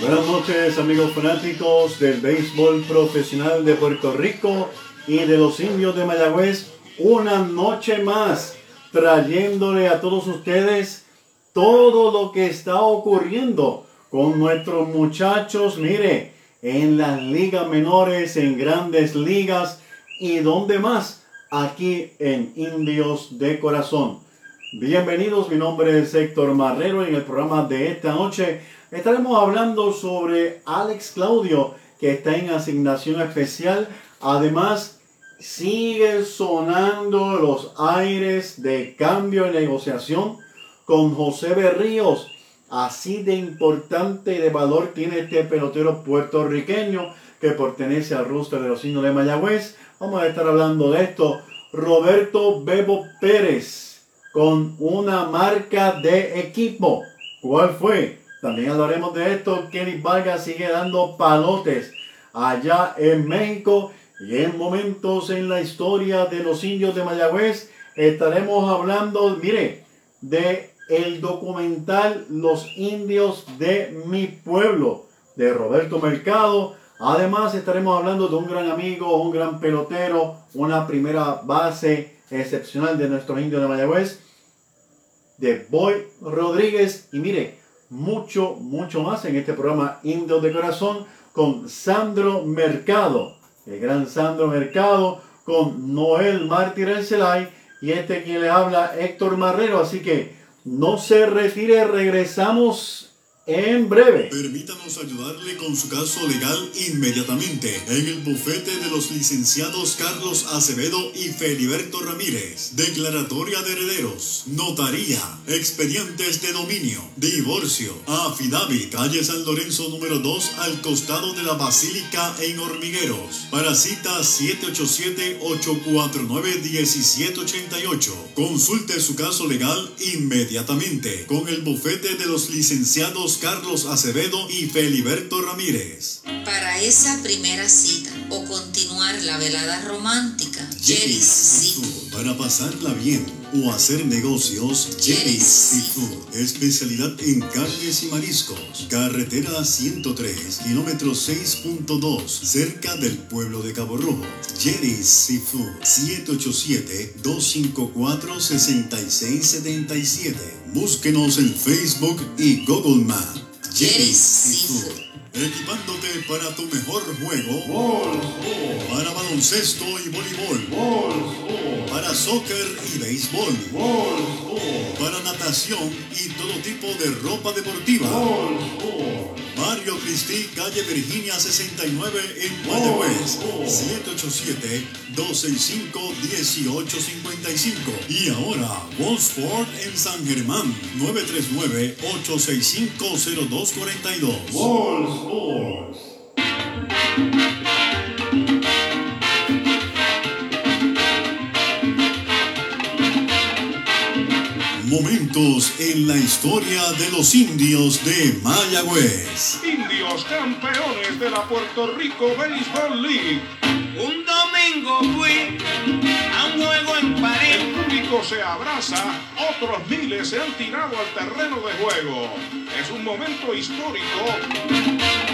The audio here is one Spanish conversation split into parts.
Buenas noches amigos fanáticos del béisbol profesional de Puerto Rico y de los indios de Mayagüez. Una noche más trayéndole a todos ustedes todo lo que está ocurriendo con nuestros muchachos, mire, en las ligas menores, en grandes ligas y donde más, aquí en Indios de Corazón. Bienvenidos, mi nombre es Héctor Marrero en el programa de esta noche estaremos hablando sobre Alex Claudio que está en asignación especial. Además, sigue sonando los aires de cambio y negociación con José Berríos. Así de importante y de valor tiene este pelotero puertorriqueño que pertenece al roster de los signos de Mayagüez. Vamos a estar hablando de esto. Roberto Bebo Pérez con una marca de equipo. ¿Cuál fue? También hablaremos de esto. Kenny Vargas sigue dando palotes allá en México y en momentos en la historia de los indios de Mayagüez estaremos hablando, mire, de el documental Los indios de mi pueblo de Roberto Mercado. Además estaremos hablando de un gran amigo, un gran pelotero, una primera base excepcional de nuestros indios de Mayagüez, de Boy Rodríguez. Y mire, mucho, mucho más en este programa Indios de Corazón con Sandro Mercado, el gran Sandro Mercado, con Noel Mártir Celay y este quien le habla Héctor Marrero. Así que no se retire, regresamos en breve. Permítanos ayudarle con su caso legal inmediatamente en el bufete de los licenciados Carlos Acevedo y Feliberto Ramírez. Declaratoria de herederos, notaría, expedientes de dominio, divorcio, affidavit, calle San Lorenzo número 2 al costado de la Basílica en Hormigueros. Para cita 787-849-1788. Consulte su caso legal inmediatamente con el bufete de los licenciados Carlos Acevedo y Feliberto Ramírez. Para esa primera cita o continuar la velada romántica, Jerry's Seafood. Para pasarla bien o hacer negocios, Jerry's Seafood. Especialidad en carnes y mariscos. Carretera 103, kilómetro 6.2, cerca del pueblo de Cabo Rojo. Jerry's Seafood. 787-254-6677. Búsquenos en Facebook y Google Maps. Seafood. Equipándote para tu mejor juego. Para baloncesto y voleibol. Para soccer y béisbol. Para natación y todo tipo de ropa deportiva. Mario Cristi, calle Virginia 69 en Guayagüez. 787-265-1855. Y ahora, Sport en San Germán. 939-865-0242. Momentos en la historia de los indios de Mayagüez. Indios campeones de la Puerto Rico Baseball League. Un domingo fui a un juego en París. El público se abraza, otros miles se han tirado al terreno de juego. Es un momento histórico.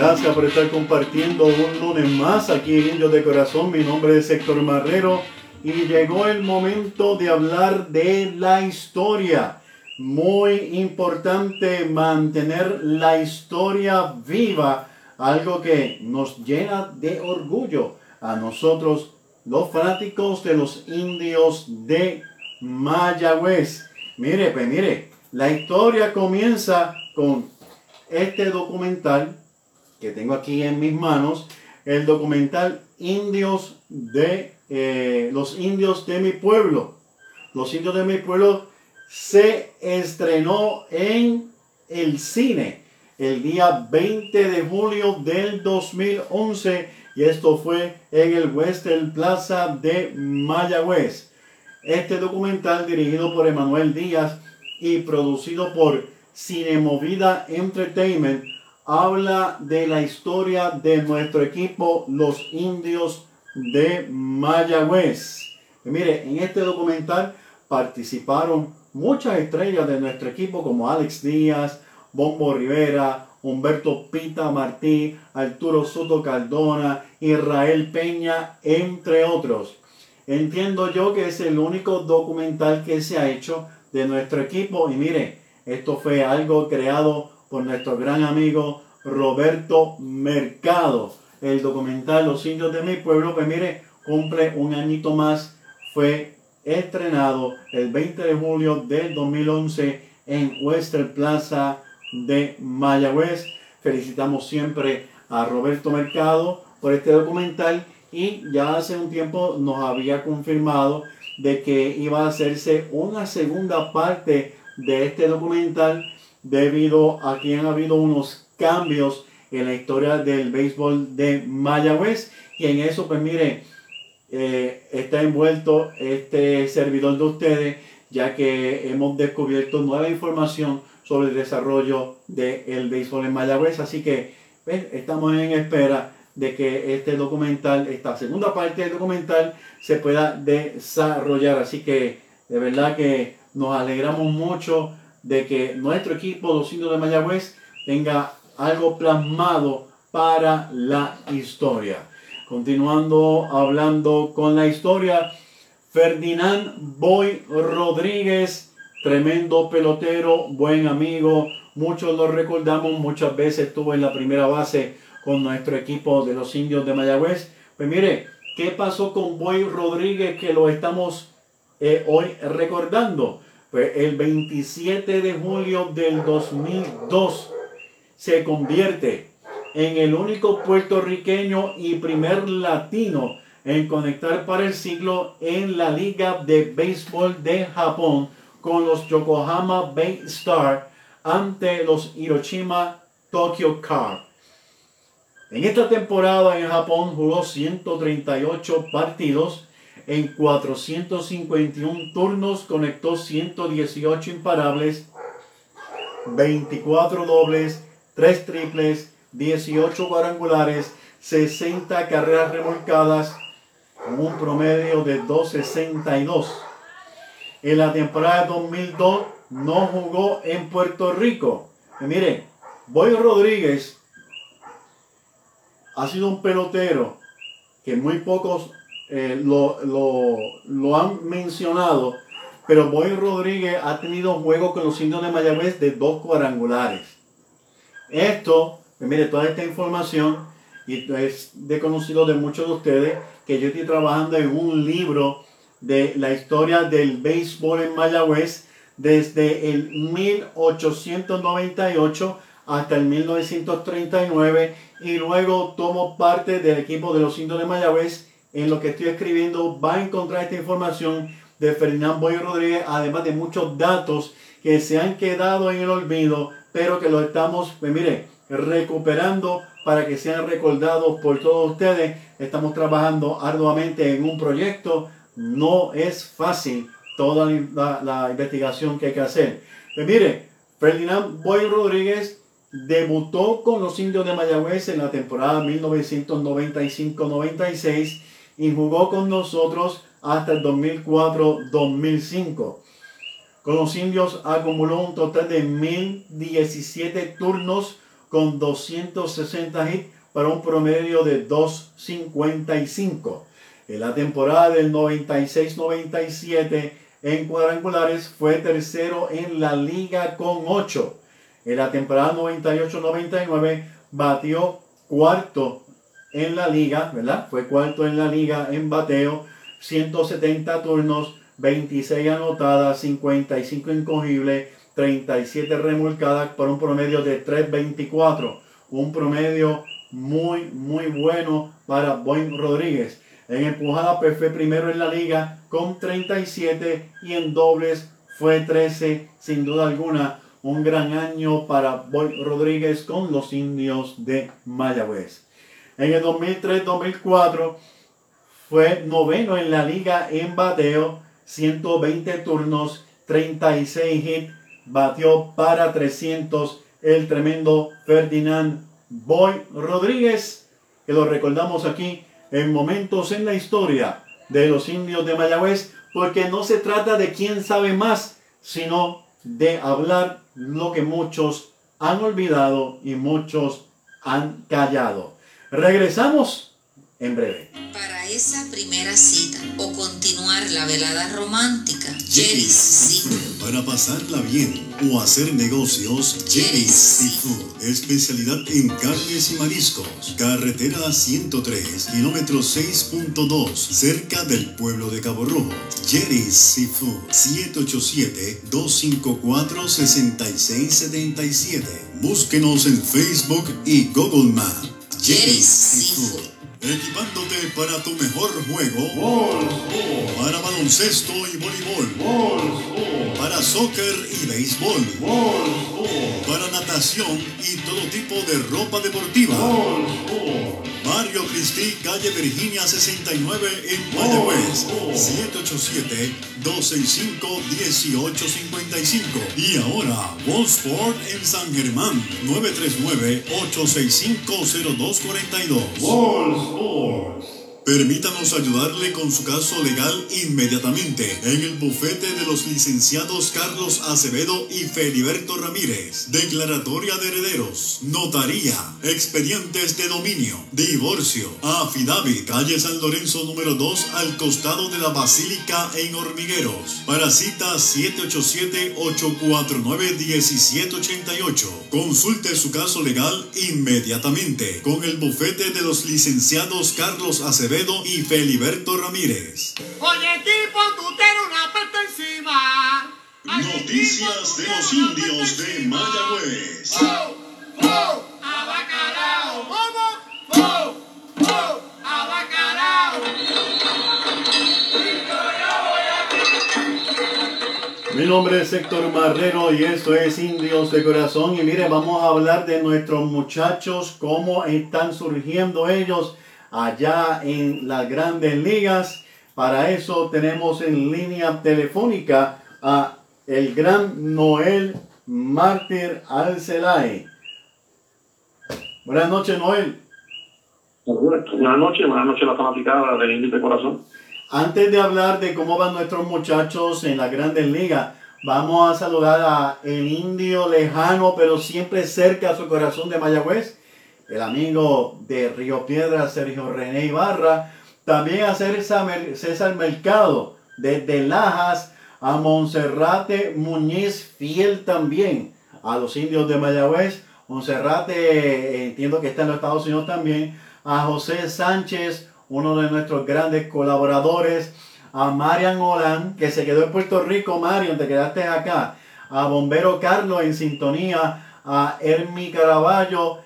Gracias por estar compartiendo un lunes más aquí en Indios de Corazón. Mi nombre es Héctor Marrero y llegó el momento de hablar de la historia. Muy importante mantener la historia viva, algo que nos llena de orgullo a nosotros, los fanáticos de los indios de Mayagüez. Mire, pues mire, la historia comienza con este documental que tengo aquí en mis manos, el documental Indios de eh, los indios de mi pueblo. Los indios de mi pueblo se estrenó en el cine el día 20 de julio del 2011 y esto fue en el Western Plaza de Mayagüez. Este documental dirigido por Emanuel Díaz y producido por Cinemovida Entertainment habla de la historia de nuestro equipo, los indios de Mayagüez. mire, en este documental participaron muchas estrellas de nuestro equipo como Alex Díaz, Bombo Rivera, Humberto Pita Martí, Arturo Soto Cardona, Israel Peña, entre otros. Entiendo yo que es el único documental que se ha hecho de nuestro equipo y mire, esto fue algo creado por nuestro gran amigo Roberto Mercado. El documental Los indios de mi pueblo, pues mire, cumple un añito más. Fue estrenado el 20 de julio del 2011 en Western Plaza de Mayagüez. Felicitamos siempre a Roberto Mercado por este documental y ya hace un tiempo nos había confirmado de que iba a hacerse una segunda parte de este documental debido a que han habido unos cambios en la historia del béisbol de Mayagüez y en eso pues mire eh, está envuelto este servidor de ustedes ya que hemos descubierto nueva información sobre el desarrollo del béisbol en Mayagüez. Así que pues, estamos en espera de que este documental, esta segunda parte del documental, se pueda desarrollar. Así que de verdad que nos alegramos mucho de que nuestro equipo, los indios de Mayagüez, tenga algo plasmado para la historia. Continuando hablando con la historia, Ferdinand Boy Rodríguez tremendo pelotero, buen amigo, muchos lo recordamos, muchas veces estuvo en la primera base con nuestro equipo de los indios de Mayagüez. Pues mire, ¿qué pasó con Boy Rodríguez que lo estamos eh, hoy recordando? Pues el 27 de julio del 2002 se convierte en el único puertorriqueño y primer latino en conectar para el siglo en la Liga de Béisbol de Japón con los Yokohama Bay Star ante los Hiroshima Tokyo Car. En esta temporada en Japón jugó 138 partidos en 451 turnos, conectó 118 imparables, 24 dobles, 3 triples, 18 cuadrangulares, 60 carreras remolcadas, con un promedio de 262. En la temporada 2002 no jugó en Puerto Rico. Miren, Boy Rodríguez ha sido un pelotero que muy pocos eh, lo, lo, han mencionado, pero Boy Rodríguez ha tenido juegos con los indios de Mayagüez de dos cuadrangulares. Esto, pues mire, toda esta información, y es de conocido de muchos de ustedes, que yo estoy trabajando en un libro de la historia del béisbol en Mayagüez desde el 1898 hasta el 1939 y luego tomo parte del equipo de los indios de Mayagüez. En lo que estoy escribiendo va a encontrar esta información de Ferdinand Boy Rodríguez, además de muchos datos que se han quedado en el olvido, pero que lo estamos, pues mire, recuperando para que sean recordados por todos ustedes. Estamos trabajando arduamente en un proyecto no es fácil toda la, investigación que hay que hacer. Pues mire, Ferdinand Boy Rodríguez debutó con los indios de Mayagüez en la temporada 1995-96 y jugó con nosotros hasta el 2004-2005. Con los indios acumuló un total de 1017 turnos con 260 hits para un promedio de 255. En la temporada del 96-97 en cuadrangulares fue tercero en la liga con 8. En la temporada 98-99 batió cuarto en la liga, ¿verdad? Fue cuarto en la liga en bateo, 170 turnos, 26 anotadas, 55 incogibles, 37 remolcadas por un promedio de 3.24. Un promedio muy, muy bueno para Boy Rodríguez. En empujada pues, fue primero en la liga con 37 y en dobles fue 13, sin duda alguna. Un gran año para Boy Rodríguez con los indios de Mayagüez. En el 2003-2004 fue noveno en la liga en bateo, 120 turnos, 36 hits, batió para 300 el tremendo Ferdinand Boy Rodríguez, que lo recordamos aquí en momentos en la historia de los indios de Mayagüez, porque no se trata de quién sabe más, sino de hablar lo que muchos han olvidado y muchos han callado. Regresamos en breve. Para esa primera cita o continuar la velada romántica, Jerry's Seafood. Para pasarla bien o hacer negocios, Jerry's Seafood. Especialidad en carnes y mariscos. Carretera 103, kilómetro 6.2, cerca del pueblo de Cabo Rojo. Jerry's Seafood. 787-254-6677. Búsquenos en Facebook y Google Maps. Jerry's Seafood. Equipándote para tu mejor juego. Para baloncesto y voleibol. Para soccer y béisbol. Para natación y todo tipo de ropa deportiva. Mario Cristi, calle Virginia 69 en Mayagüez. 787-265-1855. Y ahora, Wallsport en San Germán. 939-865-0242. Permítanos ayudarle con su caso legal inmediatamente en el bufete de los licenciados Carlos Acevedo y Feliberto Ramírez. Declaratoria de herederos, notaría, expedientes de dominio, divorcio, affidavit, calle San Lorenzo número 2 al costado de la Basílica en Hormigueros. Para cita 787-849-1788. Consulte su caso legal inmediatamente con el bufete de los licenciados Carlos Acevedo y Feliberto Ramírez. Oye, tipo, tú tienes una pata encima. Noticias de los indios de Mayagüez. ¡Oh! ¡Oh! ¡Abacalao! ¿Cómo? ¡Oh! ¡Oh! ¡Abacalao! Mi nombre es Héctor Marrero y esto es Indios de Corazón. Y mire, vamos a hablar de nuestros muchachos, cómo están surgiendo ellos allá en las grandes ligas. Para eso tenemos en línea telefónica a el gran Noel Mártir Alcelay. Buenas noches, Noel. Buenas noches, buenas noches a la fanaticada del Indio de Corazón. Antes de hablar de cómo van nuestros muchachos en las grandes ligas, vamos a saludar a el indio lejano, pero siempre cerca a su corazón de Mayagüez, el amigo de Río Piedra, Sergio René Ibarra. También a César, Mer- César Mercado, desde Lajas, a Monserrate Muñiz, fiel también a los indios de Mayagüez. Monserrate, eh, entiendo que está en los Estados Unidos también. A José Sánchez, uno de nuestros grandes colaboradores. A Marian Olan, que se quedó en Puerto Rico. Marian, te quedaste acá. A Bombero Carlos en sintonía. A Hermi Caraballo.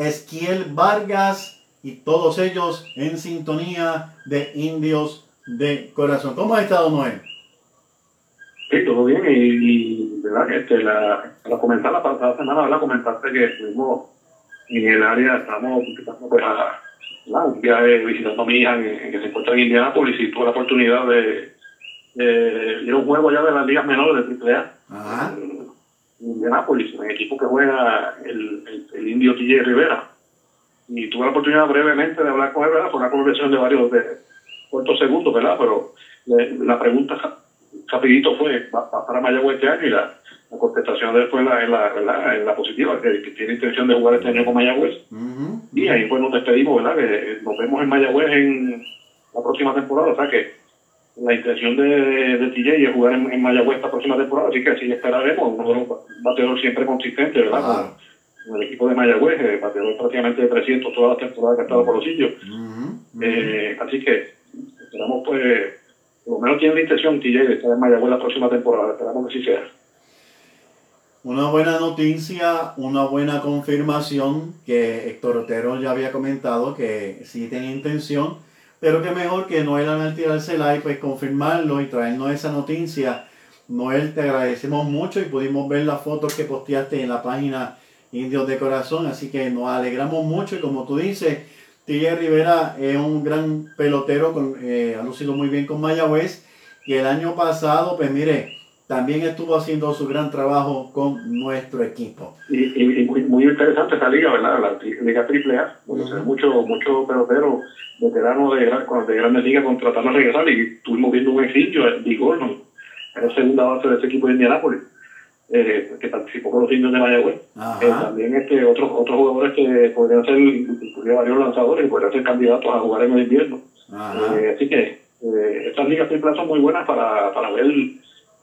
Esquiel Vargas y todos ellos en sintonía de Indios de Corazón. ¿Cómo has estado, Noel? Sí, todo bien. Y, y, ¿verdad? Este, la, para comenzar la pasada semana, ¿verdad? Comentaste que estuvimos en el área, estamos empezando pues, a ¿verdad? un viaje visitando a mi hija en, que se encuentra en Indianápolis y tuve la oportunidad de, de ir a un juego ya de las ligas menores de AAA. Ajá. en Indianápolis, en el equipo que juega el, el, el indio TJ Rivera. Y tuve la oportunidad brevemente de hablar con él, ¿verdad? Fue una conversación de varios de cortos segundos, ¿verdad? Pero le- la pregunta rapidito fue, ¿va, va para Mayagüez este año? Y la, la contestación de él fue en la, en la, en la positiva, que, que tiene intención de jugar este año con Mayagüez. Y ahí pues nos despedimos, ¿verdad? Que nos vemos en Mayagüez en la próxima temporada. O sea que la intención de, de TJ es jugar en, en Mayagüez esta próxima temporada, así que así esperaremos. Uno de los bateadores siempre consistente, ¿verdad? Claro. Con, con el equipo de Mayagüez, eh, bateador prácticamente de 300 todas las temporadas que ha estado por los sitios. Ujú. Ujú. Eh, así que esperamos pues, por lo menos tiene la intención TJ de estar en Mayagüez la próxima temporada. Esperamos que así sea. Una buena noticia, una buena confirmación que Héctor Otero ya había comentado que sí tenía intención, pero que mejor que Noel Anartirarcela y pues confirmarlo y traernos esa noticia. Noel, te agradecemos mucho y pudimos ver las fotos que posteaste en la página Indios de Corazón, así que nos alegramos mucho y como tú dices, TJ Rivera es un gran pelotero, con, eh, ha lucido muy bien con Mayagüez y el año pasado, pues mire, también estuvo haciendo su gran trabajo con nuestro equipo. Y, y, y muy, muy interesante esa liga, ¿verdad? La liga triple A, porque ve mucho, mucho pelotero veteranos de, gran- de grandes ligas contratando a regresar y estuvimos viendo un exilio, Big Gordon, el segunda base de ese equipo de Indianápolis, eh, que participó con los indios de Mayagüez. Eh, también este, otros otros jugadores que podrían ser, inclusive varios lanzadores, y podrían ser candidatos a jugar en el invierno. Eh, así que eh, estas ligas triple A son muy buenas para, para ver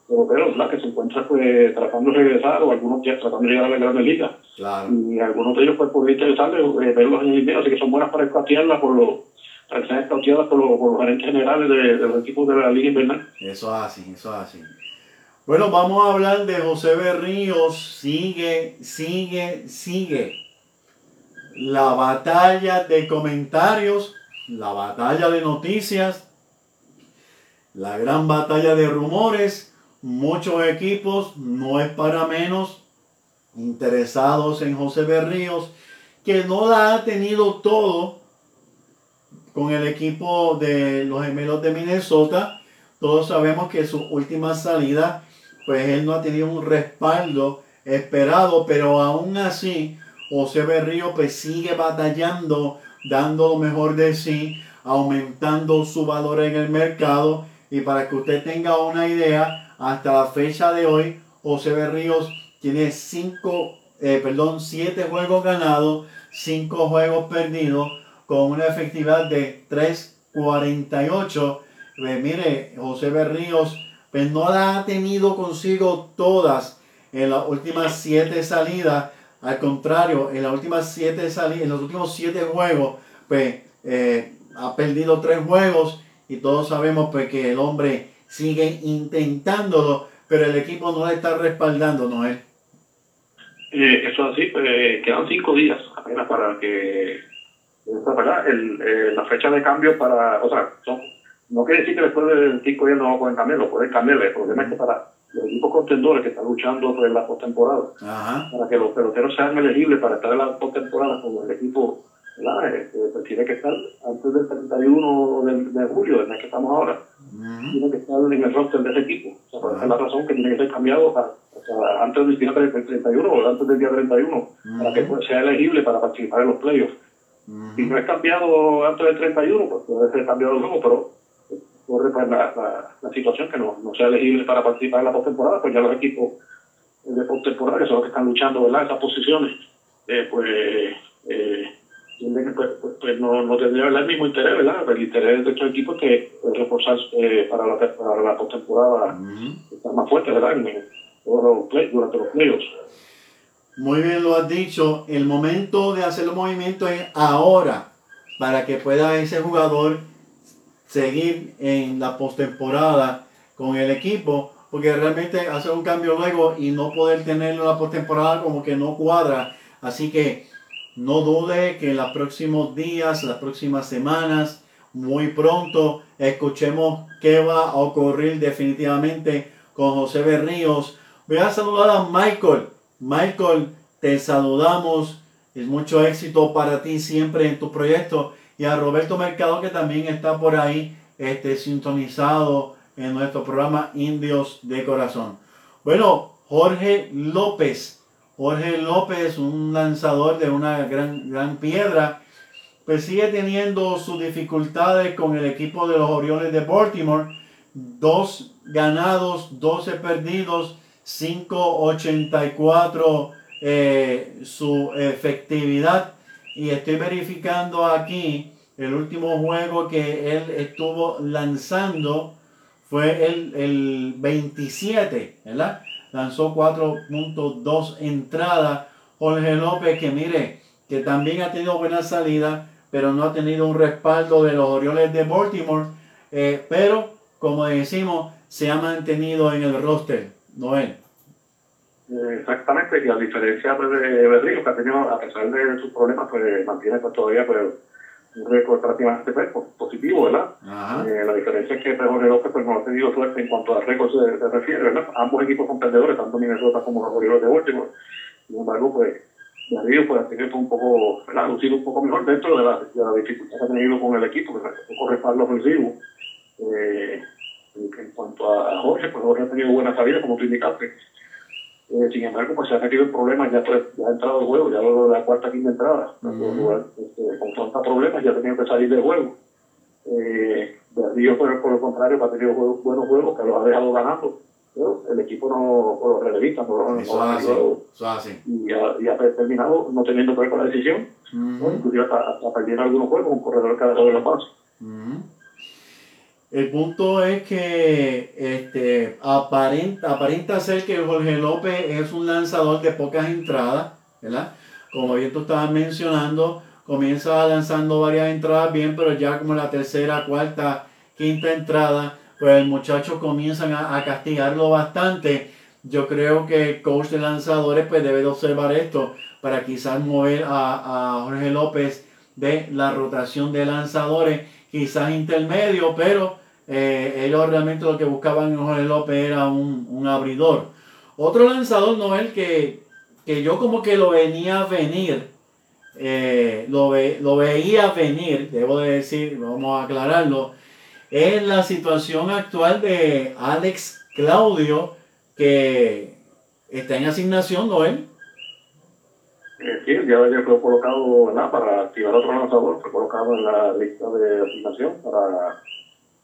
peloteros ¿verdad? que se encuentran pues, tratando de regresar o algunos ya tratando de llegar a la grandes ligas. Claro. Y algunos de ellos pues podría interesarles eh, verlos en el invierno, así que son buenas para escatearlas por los para que sean escateadas por los, por los gerentes generales de, de los equipos de la liga invernal. Eso es así, eso es así. Bueno, vamos a hablar de José Berríos. Sigue, sigue, sigue. La batalla de comentarios, la batalla de noticias, la gran batalla de rumores. Muchos equipos, no es para menos, interesados en José Berríos, que no la ha tenido todo con el equipo de los gemelos de Minnesota. Todos sabemos que su última salida, pues él no ha tenido un respaldo esperado, pero aún así, José Berrío pues sigue batallando, dando lo mejor de sí, aumentando su valor en el mercado. Y para que usted tenga una idea, hasta la fecha de hoy, José Berríos tiene cinco, eh, perdón, siete juegos ganados, cinco juegos perdidos, con una efectividad de 3.48. Pues mire, José Berríos, pues no la ha tenido consigo todas en las últimas siete salidas. Al contrario, en las últimas siete salidas, en los últimos siete juegos, pues eh, ha perdido tres juegos y todos sabemos pues que el hombre sigue intentándolo, pero el equipo no le está respaldando, Noel. Eh, eso es así, pues, quedan cinco días apenas para que. El, eh, la fecha de cambio para, o sea, son, no quiere decir que después de cinco días no lo pueden cambiar, lo pueden cambiar. El problema es que para los equipos contendores que están luchando por la postemporada, para que los peloteros sean elegibles para estar en la postemporada, como el equipo ¿verdad? Este, pues tiene que estar antes del 31 de, de julio, del mes que estamos ahora, tiene que estar en el roster de ese equipo. O sea, por esa es la razón que tiene que ser cambiado o sea, antes del día 31 o antes del día 31, para que pues, sea elegible para participar en los playoffs. Si no es cambiado antes del 31, pues puede ser cambiado luego, pero eh, corre pues, la, la, la situación que no, no sea elegible para participar en la postemporada, pues ya los equipos de postemporada, que son los que están luchando ¿verdad? esas posiciones, eh, pues, eh, pues, pues, pues, no, no tendría ¿verdad? el mismo interés, ¿verdad? El interés de estos equipos que reforzar eh, para, la, para la postemporada estar más fuerte, ¿verdad? En, en todos los play, durante los playoffs. Muy bien lo has dicho. El momento de hacer los movimientos es ahora para que pueda ese jugador seguir en la postemporada con el equipo. Porque realmente hacer un cambio luego y no poder tenerlo en la postemporada como que no cuadra. Así que no dude que en los próximos días, las próximas semanas, muy pronto, escuchemos qué va a ocurrir definitivamente con José Berríos. Voy a saludar a Michael. Michael, te saludamos. Es mucho éxito para ti siempre en tu proyecto. Y a Roberto Mercado, que también está por ahí este, sintonizado en nuestro programa Indios de Corazón. Bueno, Jorge López. Jorge López, un lanzador de una gran, gran piedra, pues sigue teniendo sus dificultades con el equipo de los Orioles de Baltimore. Dos ganados, 12 perdidos, 5.84 eh, su efectividad. Y estoy verificando aquí el último juego que él estuvo lanzando fue el, el 27, ¿verdad? Lanzó 4.2 entradas. Jorge López, que mire, que también ha tenido buena salida, pero no ha tenido un respaldo de los Orioles de Baltimore. Eh, pero, como decimos, se ha mantenido en el roster, Noel. Eh, Exactamente, y a diferencia pues, de Berrío, que ha tenido, a pesar de sus problemas, pues mantiene pues, todavía pues, un récord prácticamente pues, po- positivo, ¿verdad? Eh, la diferencia es que Jorge López pues, no ha tenido suerte en cuanto a récord se, se refiere, ¿verdad? Ambos equipos son perdedores, tanto Minnesota como los Orioles de Baltimore. Sin embargo, pues, Berrío pues, ha tenido un poco, ¿verdad? Ha lucido un poco mejor dentro de la, de la dificultad que ha tenido con el equipo, que es un poco respaldo ofensivo. Eh, en cuanto a Jorge, pues Jorge ha tenido buena salida, como tú indicaste. Eh, sin embargo, pues se ha metido en problemas, ya, pues, ya ha entrado el juego, ya lo de la cuarta, quinta entrada. Ujú. este, confronta problemas, ya ha tenido que salir del juego. Eh, Berrío, por, por el contrario, ha tenido juegos- buenos juegos que los ha dejado ganando. pero el equipo no, o los relevistas, no, no, Eso no han hace, ayudado eso hace. y ha, y ha terminado no teniendo que ver con la decisión, ¿no? inclusive hasta, hasta perdiendo algunos juegos, un corredor cada de la paz. Ujú. El punto es que este, aparenta, aparenta ser que Jorge López es un lanzador de pocas entradas, ¿verdad? Como bien tú estabas mencionando, comienza lanzando varias entradas bien, pero ya como la tercera, cuarta, quinta entrada, pues el muchacho comienzan a, a castigarlo bastante. Yo creo que el coach de lanzadores pues debe de observar esto para quizás mover a, a Jorge López de la rotación de lanzadores, quizás intermedio, pero eh, ellos realmente lo que buscaban en Jorge López era un, un abridor. Otro lanzador, Noel, que, que yo como que lo venía a venir, eh, lo, ve- lo veía venir, debo de decir, vamos a aclararlo, es la situación actual de Alex Claudio, que está en asignación, Noel. De ayer fue colocado ¿verdad? para activar otro lanzador, fue colocado en la lista de asignación para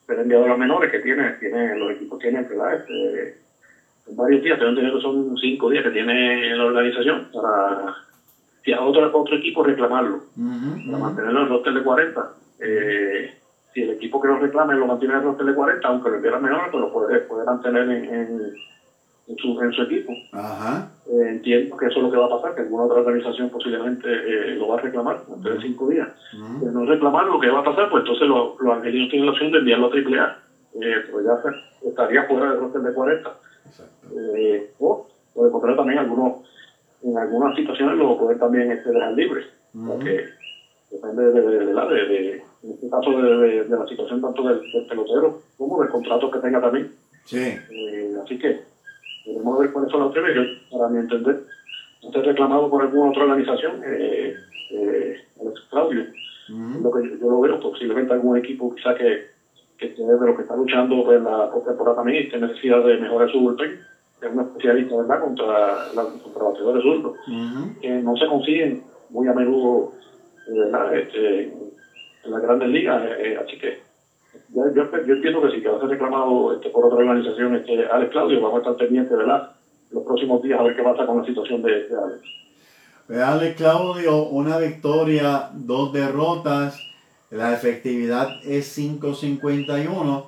ser enviado a las menores que tiene, tiene los equipos tienen ¿verdad? Este, varios días, tengo entendido que son cinco días que tiene la organización para si a otro, otro equipo reclamarlo, para ujú. mantenerlo en el roster de 40. Eh, si el equipo que lo reclame lo mantiene en el roster de 40, aunque lo envíe a las menores, pues lo puede, puede mantener en, en, en su, en su equipo. Ajá. Eh, entiendo que eso es lo que va a pasar, que alguna otra organización posiblemente eh, lo va a reclamar antes de cinco días. De no reclamar lo que va a pasar, pues entonces los, los angelinos tienen la opción de enviarlo a AAA. Eh, pero ya se- estaría fuera del roster de 40. Exacto. Eh, o, o de contrario también algunos, en algunas situaciones lo pueden también este, dejar libre. Porque depende de, de, de de- en este caso de, de- de la situación tanto del, del pelotero como del contrato que tenga también. Sí. Eh, así que debemos ver cuáles son las opciones. Yo, para mi entender, no ser reclamado por alguna otra organización, eh, eh, Alex Claudio, lo que yo, yo lo veo, posiblemente algún equipo quizá que, que esté de lo que está luchando en la temporada también y tiene necesidad de mejorar su bullpen, es un especialista, ¿verdad?, contra, la, contra bateadores zurdos, que no se consiguen muy a menudo, eh, ¿verdad?, este, en las grandes ligas, eh, así que yo, entiendo que si que reclamado este, por otra organización, este, Alex Claudio, vamos a estar pendientes, ¿verdad?, los próximos días a ver qué pasa con la situación de, de Alex. Pues Alex Claudio, una victoria, dos derrotas. La efectividad es 5.51.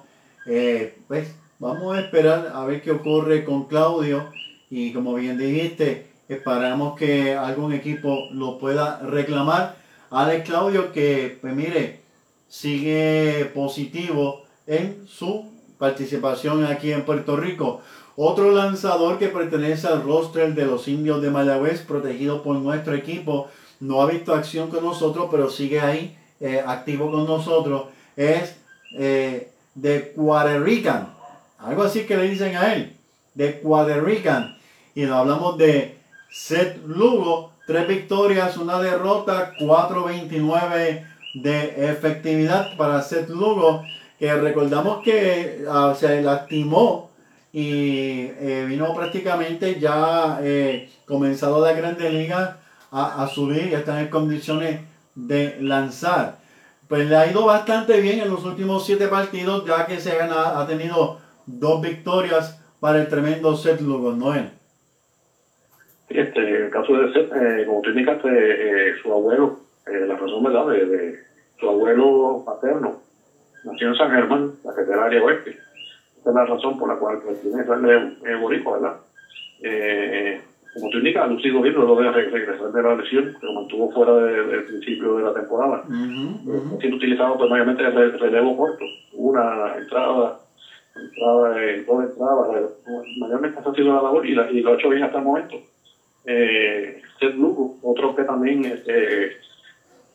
Eh, pues vamos a esperar a ver qué ocurre con Claudio. Y como bien dijiste, esperamos que algún equipo lo pueda reclamar. Alex Claudio que, pues mire, sigue positivo en su participación aquí en Puerto Rico. Otro lanzador que pertenece al roster de los indios de Mayagüez, protegido por nuestro equipo, no ha visto acción con nosotros, pero sigue ahí eh, activo con nosotros, es eh, de Puerto Rican. Algo así que le dicen a él, de Puerto Rican. Y hablamos de Seth Lugo, tres victorias, una derrota, 4.29 de efectividad para Seth Lugo, que recordamos que ah, se lastimó y eh, vino prácticamente ya eh, comenzado la Grande Liga a, a subir y está en condiciones de lanzar. Pues le ha ido bastante bien en los últimos siete partidos, ya que se ha, ha tenido dos victorias para el tremendo Seth Lugo, Noel. Sí, Este, en el caso de Seth, eh, como tú indicaste, eh, su abuelo, la razón verdad de, de su abuelo paterno, nació en San Germán, la que es del área oeste. Esa es la razón por la cual pues, tiene que serle eh, boricua, ¿verdad? Eh, como tú indicas, lucido bien luego de re- regresar de la lesión, que lo mantuvo fuera de- del principio de la temporada. Ujú, ujú. Está siendo utilizado pues mayormente de re- relevo corto. Una entrada, entrada, eh, dos entradas, eh, mayormente esa ha sido la labor y, la- y lo ha hecho bien hasta el momento. Eh, Seth Lugo, otro que también este,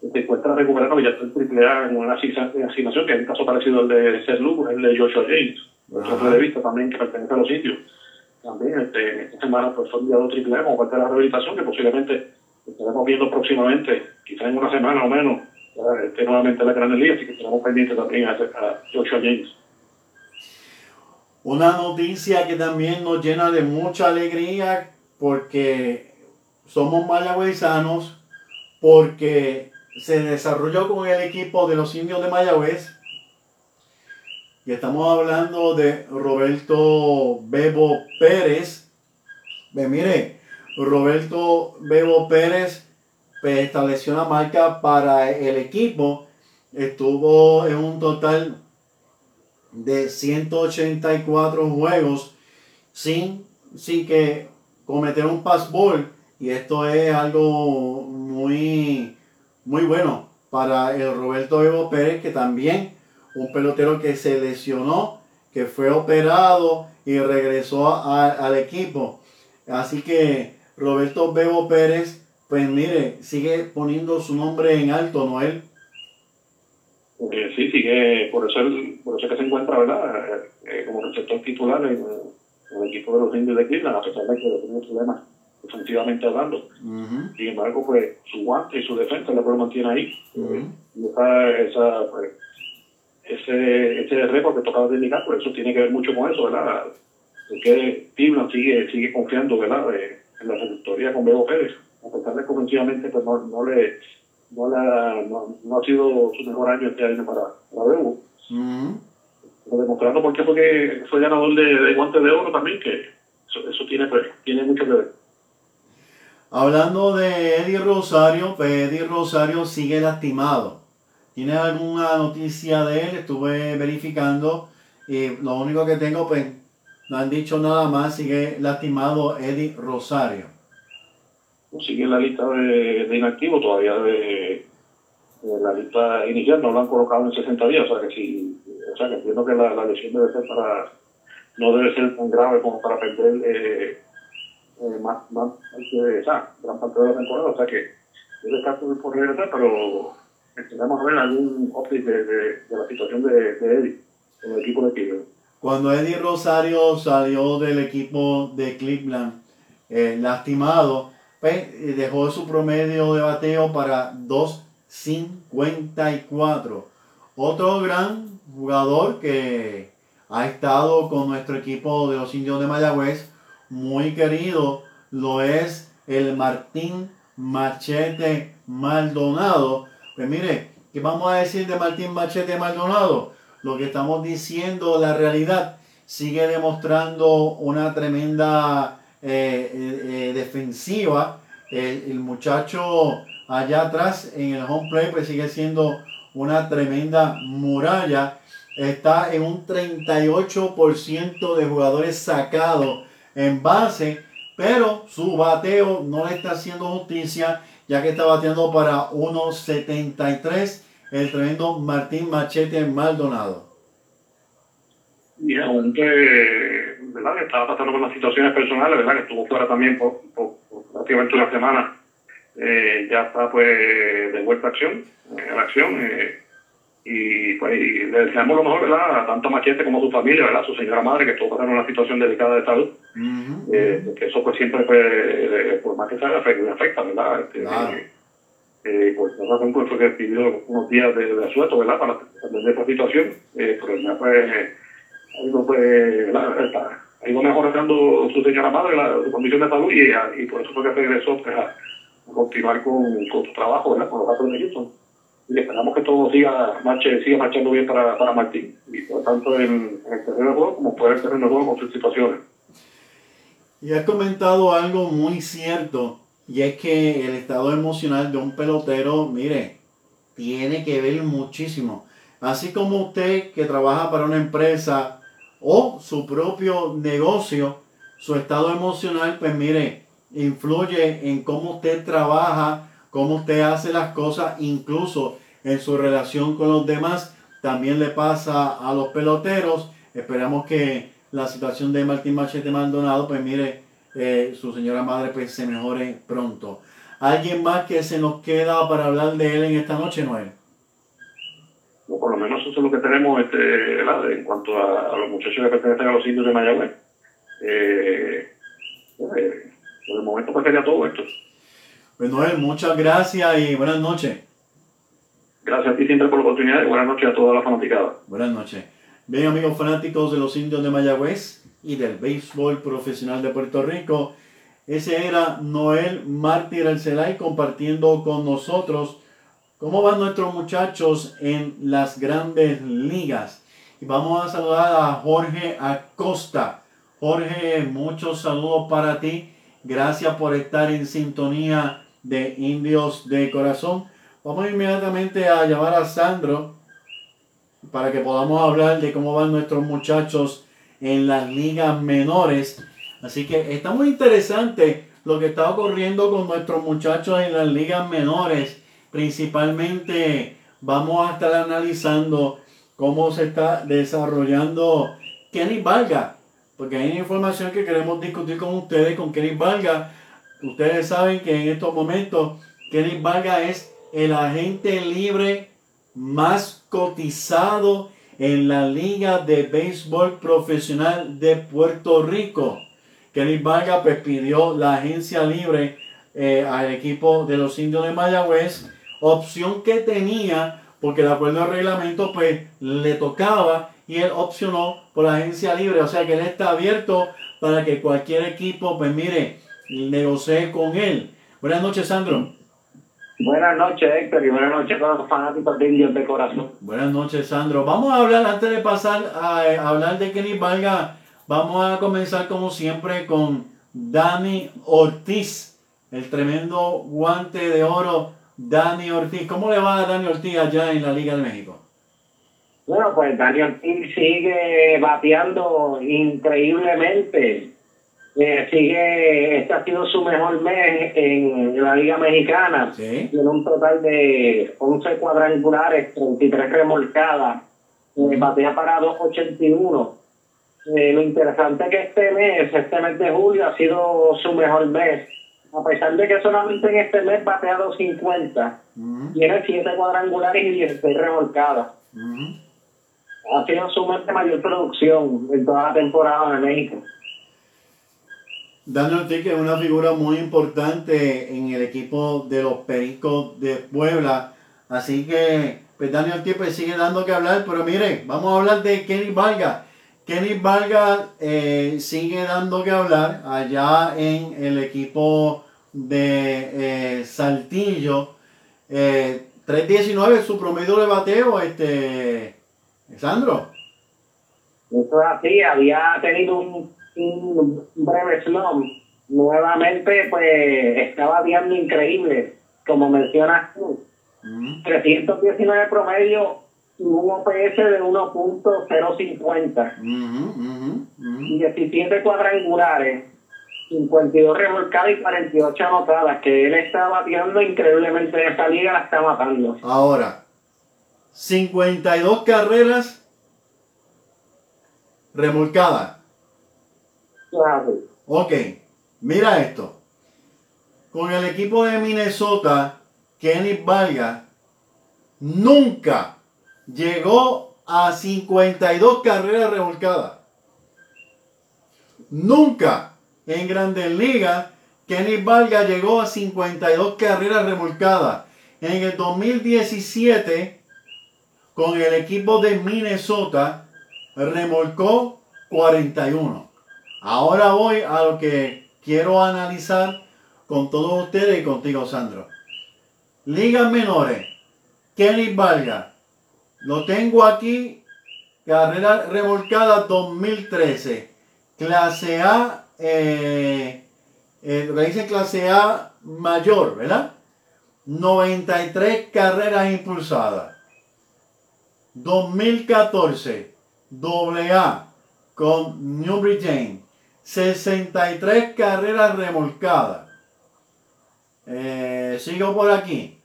se encuentra recuperando, que ya está en triple A en una asigna- asignación, que es un caso parecido al de Seth Lugo, es el de Joshua James, otro relevista también que pertenece a los indios. También este, esta semana pues, fue enviado triple A como parte de la rehabilitación, que posiblemente estaremos viendo próximamente, quizás en una semana o menos, este, nuevamente en la Gran Liga, así que estaremos pendientes también a, a Joshua James. Una noticia que también nos llena de mucha alegría porque somos mayagüezanos, porque se desarrolló con el equipo de los indios de Mayagüez Y estamos hablando de Roberto Bebo Pérez. Mire, Roberto Bebo Pérez pues, estableció una marca para el equipo. Estuvo en un total de 184 juegos sin, sin que cometer un passball. Y esto es algo muy, muy bueno para el Roberto Evo Pérez, que también un pelotero que se lesionó, que fue operado y regresó al equipo. Así que Roberto Bebo Pérez, pues mire, sigue poniendo su nombre en alto, Noel. Eh, sí, sigue, por eso, por eso que se encuentra, ¿verdad? Eh, eh, como receptor titular en, el equipo de los indios de Cleveland, a pesar de que tiene problemas ofensivamente hablando. Sin embargo, pues su guante y su defensa lo mantiene ahí. Y esa, esa pues, ese, ese récord que tocaba de indicar, pues eso tiene que ver mucho con eso, ¿verdad? Porque Cleveland sigue, sigue confiando, ¿verdad? en la trayectoria con Bebo Pérez. A pesar de que ofensivamente pues no, no le no, la, no, no, ha sido su mejor año este año para, para Bebo. Demostrando por qué fue ganador de, de guantes de oro también, que eso, eso tiene, pues, tiene mucho que ver. Hablando de Eddie Rosario, pues Eddie Rosario sigue lastimado. ¿Tienes alguna noticia de él? Estuve verificando y lo único que tengo, pues, no han dicho nada más, sigue lastimado Eddie Rosario. Sigue en la lista de, de inactivo todavía de, la lista inicial, no lo han colocado en 60 días, o sea que sí, o sea que entiendo que la, lesión debe ser para, no debe ser tan grave como para perder eh, eh, más, más, o sea, gran parte de la temporada, o sea que yo descarto por regresar, pero a ver algún update de, de, la situación de, Eddie en el equipo de Cleveland. Cuando Eddie Rosario salió del equipo de Cleveland eh, lastimado, pues, dejó su promedio de bateo para 2.54. Otro gran jugador que ha estado con nuestro equipo de los indios de Mayagüez, muy querido, lo es el Martín Machete Maldonado, pues mire, ¿qué vamos a decir de Martín Machete Maldonado? Lo que estamos diciendo, la realidad, sigue demostrando una tremenda eh, eh, eh, defensiva. El, muchacho allá atrás en el home play pues sigue siendo una tremenda muralla. Está en un 38% de jugadores sacados en base, pero su bateo no le está haciendo justicia ya que está bateando para 1.73 el tremendo Martín Machete Maldonado. Y aunque, ¿verdad? Que estaba pasando por las situaciones personales, ¿verdad? Que estuvo fuera también por, prácticamente una semana. Eh, ya está pues de vuelta a acción, en la acción. Eh, y pues le deseamos lo mejor, ¿verdad? Tanto Machete como a su familia, ¿verdad? A su señora madre que estuvo pasando una situación delicada de salud. eh, que eso pues siempre, pues, eh, por más que sea, le afecta, ¿verdad? Este, eh, por esa razón pues, fue que pidió unos días de, de asueto, ¿verdad? Para atender esta situación. Eh, pero ya pues, ido, pues, ¿verdad? ha ido mejorando su señora madre, la, su condición de salud, y, y por eso fue que regresó pues, a, continuar con, con su trabajo, ¿verdad? Con los datos de Houston y esperamos que todo siga, marche, siga marchando bien para, para Martín, y tanto en, el terreno de juego como puede el terreno de juego con sus situaciones. Y has comentado algo muy cierto, y es que el estado emocional de un pelotero, mire, tiene que ver muchísimo. Así como usted que trabaja para una empresa o su propio negocio, su estado emocional, pues mire, influye en cómo usted trabaja, cómo usted hace las cosas, incluso en su relación con los demás. También le pasa a los peloteros. Esperamos que la situación de Martín Machete Maldonado, pues mire, eh, su señora madre pues se mejore pronto. ¿Alguien más que se nos queda para hablar de él en esta noche, Noel? por lo menos eso es lo que tenemos este, en cuanto a, los muchachos que pertenecen a los indios de Mayagüez. Eh, eh, por el momento pues sería todo esto. Pues Noel, muchas gracias y buenas noches. Gracias a ti siempre por la oportunidad y buenas noches a toda la fanaticada. Buenas noches. Bien, amigos fanáticos de los indios de Mayagüez y del béisbol profesional de Puerto Rico, ese era Noel Mártir Arcelay compartiendo con nosotros cómo van nuestros muchachos en las grandes ligas. Y vamos a saludar a Jorge Acosta. Jorge, muchos saludos para ti. Gracias por estar en sintonía de Indios de Corazón. Vamos inmediatamente a llamar a Sandro para que podamos hablar de cómo van nuestros muchachos en las ligas menores. Así que está muy interesante lo que está ocurriendo con nuestros muchachos en las ligas menores. Principalmente vamos a estar analizando cómo se está desarrollando Kenny Valga. Porque hay información que queremos discutir con ustedes, con Kenny Valga. Ustedes saben que en estos momentos Kenny Valga es el agente libre más cotizado en la Liga de Béisbol Profesional de Puerto Rico. Kenny Vargas pues, pidió la agencia libre eh, al equipo de los indios de Mayagüez, opción que tenía porque de acuerdo al reglamento pues le tocaba y él opcionó por la agencia libre, o sea que él está abierto para que cualquier equipo pues mire, negocie con él. Buenas noches Sandro. Buenas noches, Héctor, y buenas noches a todos los fanáticos de Indios de Corazón. Buenas noches, Sandro. Vamos a hablar, antes de pasar a, a hablar de Kenny Valga, vamos a comenzar como siempre con Dani Ortiz, el tremendo guante de oro, Dani Ortiz. ¿Cómo le va a Dani Ortiz allá en la Liga de México? Bueno, pues Dani Ortiz sigue bateando increíblemente. Eh, sigue, este ha sido su mejor mes en la Liga Mexicana. Sí. Tiene un total de 11 cuadrangulares, 33 remolcadas. Eh, batea para 281. Eh, lo interesante es que este mes, este mes de julio, ha sido su mejor mes. A pesar de que solamente en este mes batea 250, Ujú, tiene 7 cuadrangulares y 16 remolcadas. Ha sido su mes de mayor producción en toda la temporada de México. Dani Ortiz que es una figura muy importante en el equipo de los Pericos de Puebla. Así que, pues Dani Ortiz pues, sigue dando que hablar. Pero mire, vamos a hablar de Kenny Vargas. Kenny Vargas eh, sigue dando que hablar allá en el equipo de eh, Saltillo. Eh, 3.19 su promedio de bateo, este Sandro. Eso es así, había tenido un, un breve slump. Nuevamente, pues, está bateando increíble, como mencionas tú. Ujú, 319 promedio y un OPS de 1.050. ujú, ujú, ujú. 17 cuadrangulares, 52 remolcadas y 48 anotadas, que él está bateando increíblemente en esta liga, la está matando. Ahora, 52 carreras remolcadas. Así. Ok, mira esto. Con el equipo de Minnesota, Kenny Vargas nunca llegó a 52 carreras remolcadas. Nunca en Grandes Ligas Kenny Vargas llegó a 52 carreras remolcadas. En el 2017, con el equipo de Minnesota, remolcó 41. Ahora voy a lo que quiero analizar con todos ustedes y contigo, Sandro. Ligas menores. Kenny Vargas. Lo tengo aquí. Carrera remolcada 2013. Clase A. Eh, eh, dice clase A mayor, ¿verdad? 93 carreras impulsadas. 2014. Doble A con New Britain. 63 carreras remolcadas. Eh, sigo por aquí.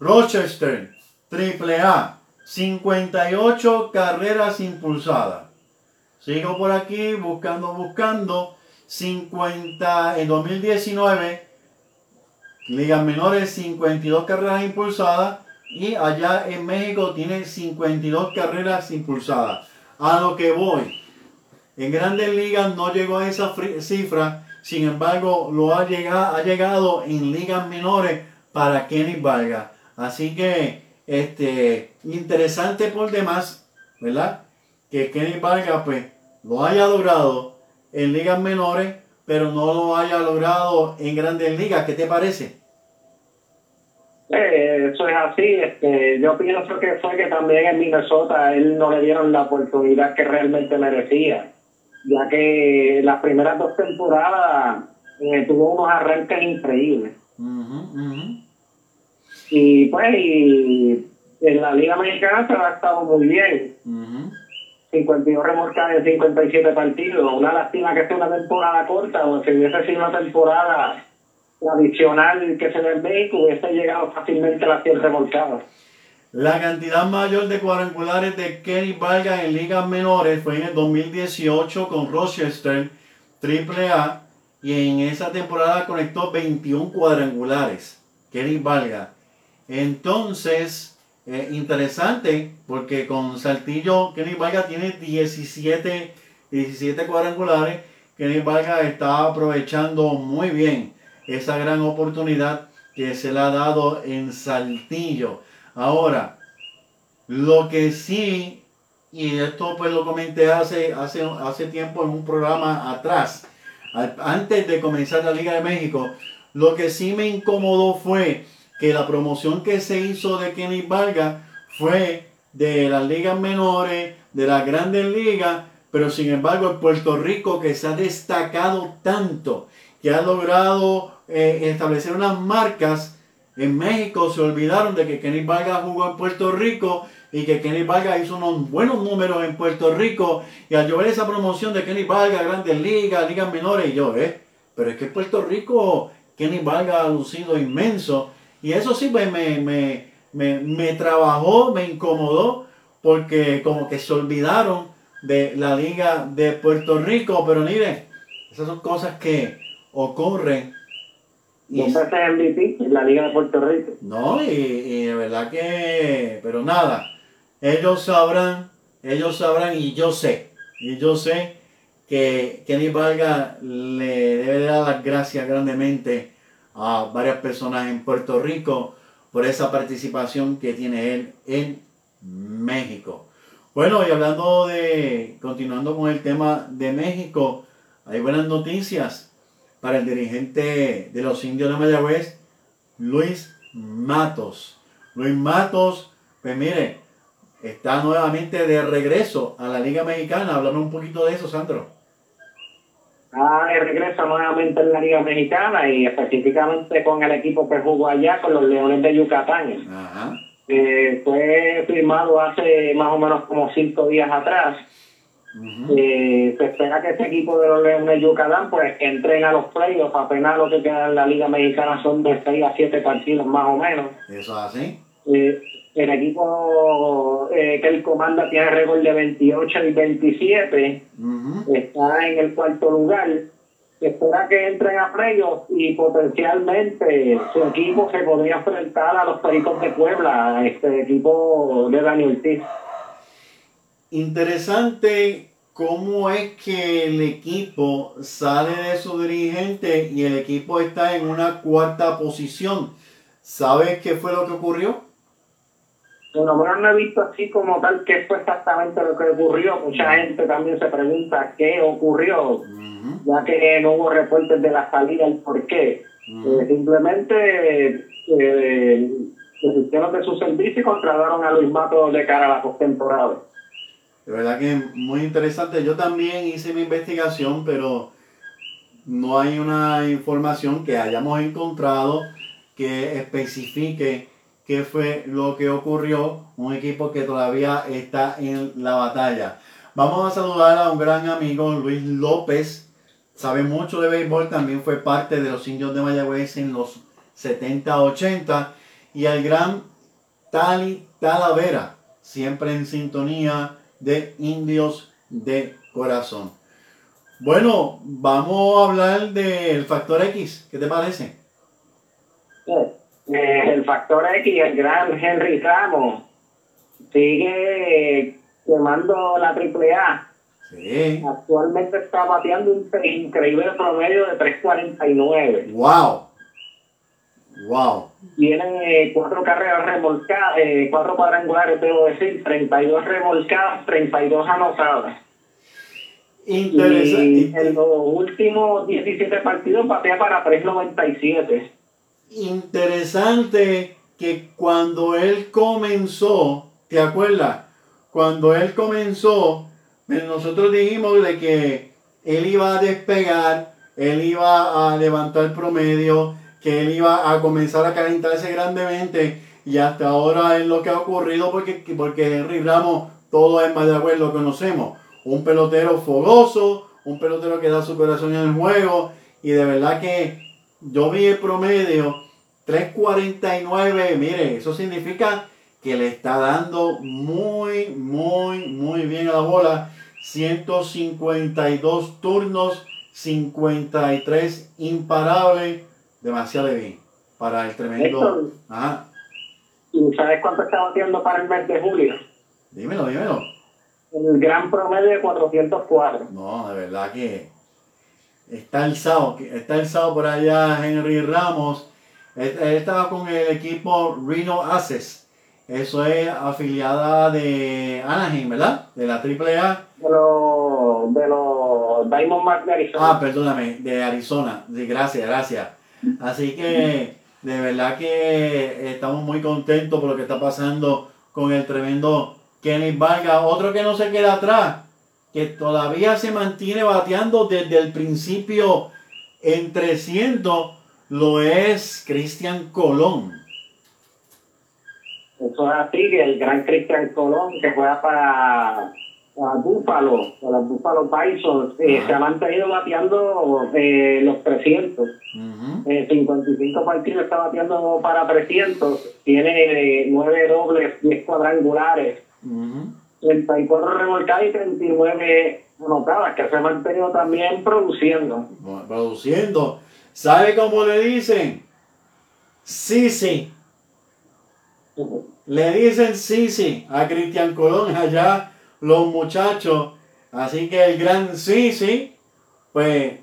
Rochester, triple A, 58 carreras impulsadas. Sigo por aquí buscando, buscando. 50 en 2019, ligas menores 52 carreras impulsadas y allá en México tienen 52 carreras impulsadas. A lo que voy. En grandes ligas no llegó a esa cifra, sin embargo lo ha llegado, ha llegado en ligas menores para Kenny Vargas. Así que este interesante por demás, ¿verdad? Que Kenny Vargas pues lo haya logrado en ligas menores, pero no lo haya logrado en grandes ligas. ¿Qué te parece? Eh, eso es así. Este, yo pienso que fue que también en Minnesota él no le dieron la oportunidad que realmente merecía, ya que las primeras dos temporadas eh, tuvo unos arranques increíbles. Y pues, y en la Liga Mexicana se ha estado muy bien. 52 remolcadas en 57 partidos. Una lástima que sea una temporada corta, o si hubiese sido una temporada tradicional que se ve en México, hubiese llegado fácilmente a las 100 remolcadas. La cantidad mayor de cuadrangulares de Kenny Vargas en ligas menores fue en el 2018 con Rochester AAA y en esa temporada conectó 21 cuadrangulares. Kenny Vargas. Entonces, eh, interesante porque con Saltillo Kenny Vargas tiene 17, 17 cuadrangulares. Kenny Vargas está aprovechando muy bien esa gran oportunidad que se le ha dado en Saltillo. Ahora, lo que sí, y esto pues lo comenté hace, hace, hace tiempo en un programa atrás, antes de comenzar la Liga de México, lo que sí me incomodó fue que la promoción que se hizo de Kenny Vargas fue de las ligas menores, de las grandes ligas, pero sin embargo en Puerto Rico que se ha destacado tanto, que ha logrado eh, establecer unas marcas, en México se olvidaron de que Kenny Vargas jugó en Puerto Rico y que Kenny Vargas hizo unos buenos números en Puerto Rico. Y al yo ver esa promoción de Kenny Vargas, Grandes Ligas, Ligas Menores, y yo, ¿eh? Pero es que Puerto Rico Kenny Vargas ha lucido inmenso. Y eso sí pues, me, me, me, me trabajó, me incomodó, porque como que se olvidaron de la Liga de Puerto Rico. Pero miren, esas son cosas que ocurren y MVP en la Liga de Puerto Rico. No, y, de verdad que, pero nada, ellos sabrán, ellos sabrán y yo sé, y yo sé que Kenny Vargas le debe dar las gracias grandemente a varias personas en Puerto Rico por esa participación que tiene él en México. Bueno, y hablando de, continuando con el tema de México, hay buenas noticias para el dirigente de los indios de Mayagüez, Luis Matos. Luis Matos, pues mire, está nuevamente de regreso a la Liga Mexicana. Háblame un poquito de eso, Sandro. Ah, de regreso nuevamente en la Liga Mexicana y específicamente con el equipo que jugó allá, con los Leones de Yucatán. Ajá. Eh, fue firmado hace más o menos como cinco días atrás eh, se espera que este equipo de los Leones de Yucatán pues entren a los playoffs, apenas lo que queda en la Liga Mexicana son de 6 a 7 partidos más o menos. Eso es así. Eh, el equipo eh, que él comanda tiene récord de 28 y 27, está en el cuarto lugar. espera que entren a playoffs y potencialmente su equipo se podría enfrentar a los Pericos de Puebla, este equipo de Daniel Ortiz. Interesante cómo es que el equipo sale de su dirigente y el equipo está en una cuarta posición. ¿Sabes qué fue lo que ocurrió? Bueno, no he visto así como tal qué fue exactamente lo que ocurrió. Mucha gente también se pregunta qué ocurrió, ya que no hubo reportes de la salida, el por qué. Eh, simplemente eh, desistieron de su servicio y contrataron a Luis Mato de cara a la postemporada. De verdad que muy interesante. Yo también hice mi investigación, pero no hay una información que hayamos encontrado que especifique qué fue lo que ocurrió. Un equipo que todavía está en la batalla. Vamos a saludar a un gran amigo, Luis López. Sabe mucho de béisbol, también fue parte de los indios de Mayagüez en los 70-80. Y al gran Tali Talavera, siempre en sintonía de indios de corazón. Bueno, vamos a hablar del factor X. ¿Qué te parece? Eh, el factor X, el gran Henry Ramos, sigue quemando la AAA. Sí. Actualmente está bateando un increíble promedio de 3.49. ¡Wow! Wow. Tiene cuatro carreras remolcadas, eh, cuatro cuadrangulares, debo decir, 32 remolcadas, 32 anotadas. Interesante. Y en los últimos 17 partidos batea para 3.97. Interesante que cuando él comenzó, ¿te acuerdas? Cuando él comenzó, pues nosotros dijimos de que él iba a despegar, él iba a levantar promedio, que él iba a comenzar a calentarse grandemente y hasta ahora es lo que ha ocurrido porque, porque Henry Ramos, todo en Mayagüez lo conocemos. Un pelotero fogoso, un pelotero que da su corazón en el juego y de verdad que yo vi el promedio 3.49, mire, eso significa que le está dando muy, muy, muy bien a la bola. 152 turnos, 53 imparables, demasiado bien para el tremendo. Ajá. ¿Y sabes cuánto está batiendo para el mes de julio? Dímelo, dímelo. El gran promedio de 404. No, de verdad que está alzado, está alzado por allá Henry Ramos. Él, estaba con el equipo Reno Access. Eso es afiliada de Anaheim, ¿verdad? De la AAA. De los de los Diamondbacks de Arizona. Ah, perdóname, de Arizona. Sí, gracias, gracias. Así que de verdad que estamos muy contentos por lo que está pasando con el tremendo Kenny Vargas. Otro que no se queda atrás, que todavía se mantiene bateando desde el principio en 300, lo es Cristian Colón. Eso es así, el gran Cristian Colón, que juega para, para Búfalo, para los Búfalo Bisons, eh, se ha mantenido bateando eh, los 300. 55 partidos está bateando para 300, tiene 9 dobles, 10 cuadrangulares, 34 remolcadas y 39 anotadas, que se ha mantenido también produciendo. produciendo. ¿Sabe cómo le dicen? Sí, sí. Le dicen sí, sí a Cristian Colón allá los muchachos. Así que el gran sí, sí, pues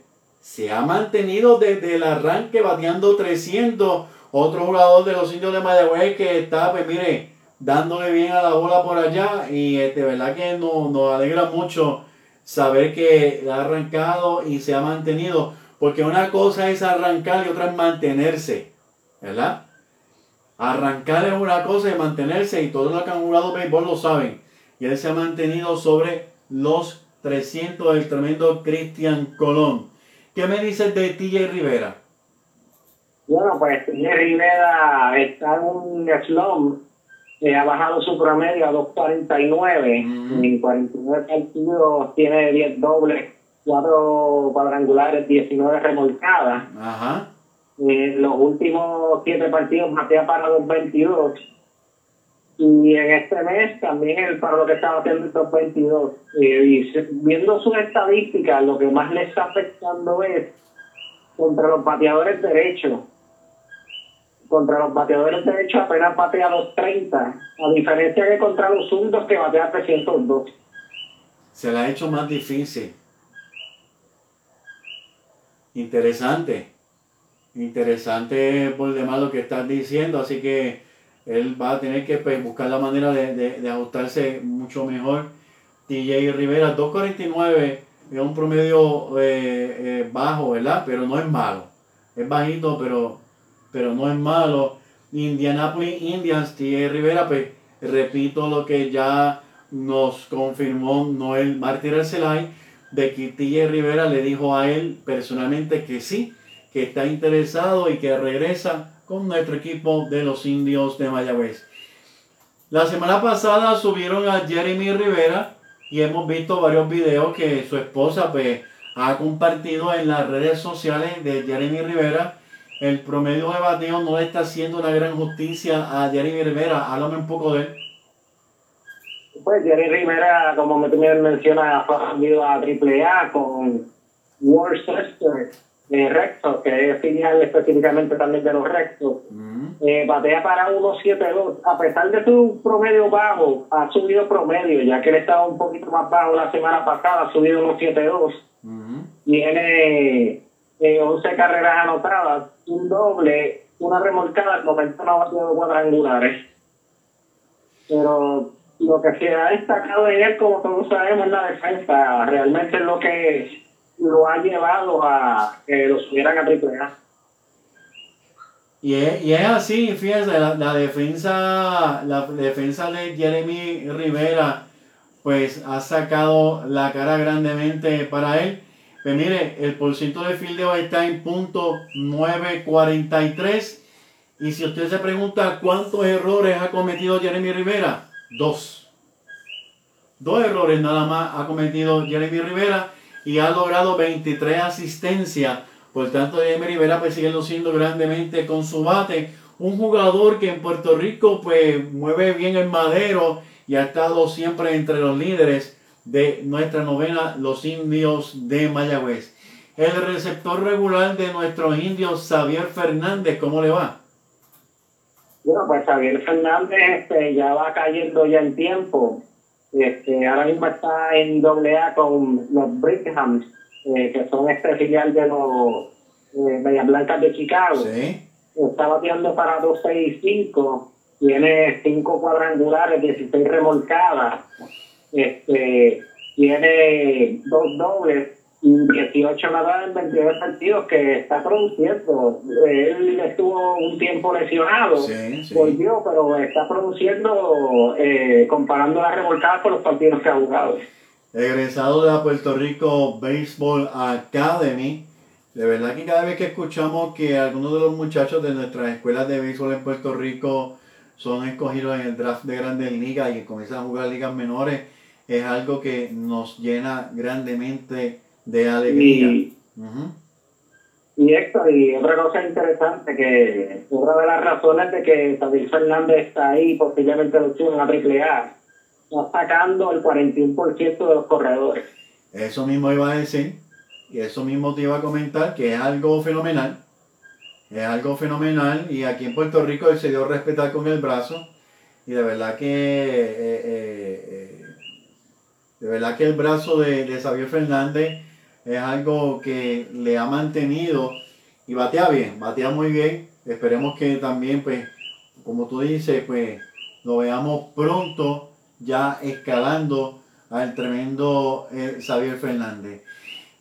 se ha mantenido desde el arranque bateando 300. Otro jugador de los indios de Mayagüez que está, pues mire, dándole bien a la bola por allá. Y este, verdad que nos, nos alegra mucho saber que ha arrancado y se ha mantenido. Porque una cosa es arrancar y otra es mantenerse. ¿Verdad? Arrancar es una cosa y mantenerse. Y todos los que han jugado béisbol lo saben. Y él se ha mantenido sobre los 300 del tremendo Cristian Colón. ¿Qué me dices de TJ Rivera? Bueno, pues TJ Rivera está en un slump. Eh, ha bajado su promedio a 2.49. En 49 partidos tiene 10 dobles, 4 cuadrangulares, 19 remolcadas. Ajá. En los últimos 7 partidos batea para 2.22 y en este mes también el para lo que estaba haciendo estos 22. y viendo sus estadísticas, lo que más le está afectando es contra los bateadores derechos. Contra los bateadores derechos apenas batea 230, a diferencia que contra los zurdos que batea 302. Se le ha hecho más difícil. Interesante. Interesante por demás lo que estás diciendo, así que él va a tener que pues, buscar la manera de, ajustarse mucho mejor. TJ Rivera, 2.49 es un promedio eh, eh, bajo, ¿verdad? Pero no es malo. Es bajito, pero, no es malo. Indianapolis Indians, TJ Rivera, pues repito lo que ya nos confirmó Noel Martínez Arcelay, de que TJ Rivera le dijo a él personalmente que sí, que está interesado y que regresa con nuestro equipo de los indios de Mayagüez. La semana pasada subieron a Jeremy Rivera y hemos visto varios videos que su esposa pues, ha compartido en las redes sociales de Jeremy Rivera. El promedio de bateo no le está haciendo una gran justicia a Jeremy Rivera. Háblame un poco de él. Pues Jeremy Rivera, como me mencionas, ha ascendido a AAA con Worcester Recto, que es filial específicamente también de los Rectos, eh, batea para 1.72. A pesar de su promedio bajo, ha subido promedio, ya que él estaba un poquito más bajo la semana pasada, ha subido 1.72. Tiene eh, 11 carreras anotadas, un doble, una remolcada, al momento no ha batido cuadrangulares. Pero lo que se ha destacado en él, como todos sabemos, es la defensa. Realmente es lo que lo ha llevado a que lo subieran a AAA. Y es, y es así, fíjense, la, la defensa, la defensa de Jeremy Rivera, pues ha sacado la cara grandemente para él. Pues mire, el porciento de fildeo está en punto 943. Y si usted se pregunta cuántos errores ha cometido Jeremy Rivera, dos. Dos errores nada más ha cometido Jeremy Rivera y ha logrado 23 asistencias. Por tanto, Jeremy Rivera pues sigue luciendo grandemente con su bate. Un jugador que en Puerto Rico pues mueve bien el madero y ha estado siempre entre los líderes de nuestra novena, los indios de Mayagüez. El receptor regular de nuestros indios, Xavier Fernández, ¿cómo le va? Bueno, pues Xavier Fernández este, ya va cayendo ya en tiempo. Este, ahora mismo está en doble A con los Brighams, eh, que son este filial de los eh, Medias Blancas de Chicago. Sí. Está bateando para 2.65, tiene 5 cuadrangulares, 16 remolcadas, este, tiene dos dobles 18 nadadas en 22 partidos que está produciendo. Él estuvo un tiempo lesionado, Sí, sí. volvió, pero está produciendo eh, comparando las remolcadas con los partidos que ha jugado. egresado de la Puerto Rico Baseball Academy. De verdad que cada vez que escuchamos que algunos de los muchachos de nuestras escuelas de béisbol en Puerto Rico son escogidos en el draft de grandes ligas y comienzan a jugar ligas menores, es algo que nos llena grandemente de alegría. Y, Ujú. y Héctor, y otra cosa interesante, que otra de las razones de que David Fernández está ahí, posiblemente lo suben a triple A, está sacando el 41% de los corredores. Eso mismo iba a decir, y eso mismo te iba a comentar, que es algo fenomenal. Es algo fenomenal, y aquí en Puerto Rico él se dio a respetar con el brazo, y de verdad que, eh, eh, eh, de verdad que el brazo de, de Xavier Fernández es algo que le ha mantenido, y batea bien, batea muy bien. Esperemos que también, pues, como tú dices, pues, lo veamos pronto ya escalando al tremendo eh, Xavier Fernández.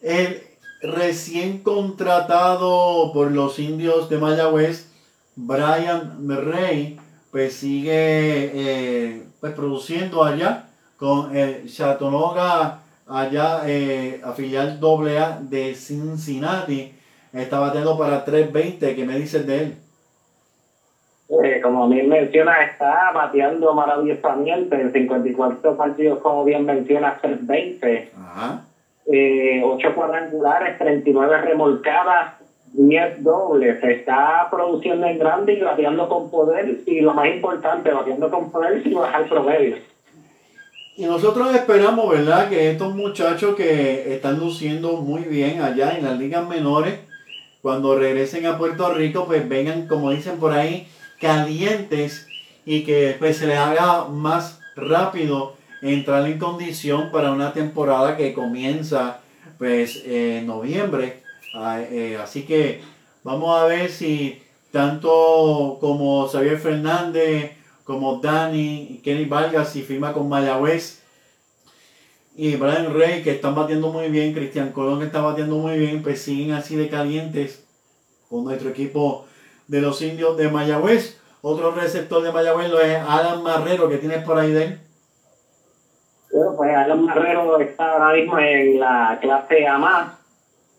El recién contratado por los indios de Mayagüez, Brian Rey, pues sigue eh, pues, produciendo allá con el Chattanooga, allá eh, afilial AA de Cincinnati. Está bateando para 3.20. ¿Qué me dices de él? Eh, como bien menciona, está bateando maravillosamente en 54 partidos, como bien menciona, 320. Ajá. eh, 8 cuadrangulares, 39 remolcadas, 10 dobles. Está produciendo en grande y bateando con poder. Y lo más importante, bateando con poder sin bajar promedio. Y nosotros esperamos, ¿verdad? Que estos muchachos que están luciendo muy bien allá en las ligas menores, cuando regresen a Puerto Rico, pues vengan, como dicen por ahí, calientes y que pues se les haga más rápido entrar en condición para una temporada que comienza pues en noviembre. Ah, eh, así que vamos a ver si tanto como Xavier Fernández, como Dani, Kenny Vargas, si firma con Mayagüez, y Brian Rey, que están batiendo muy bien, Cristian Colón, que está batiendo muy bien, pues siguen así de calientes con nuestro equipo de los indios de Mayagüez. Otro receptor de Mayagüez lo es Alan Marrero, que tienes por ahí de él. Bueno, pues Alan Marrero está ahora mismo en la clase A más.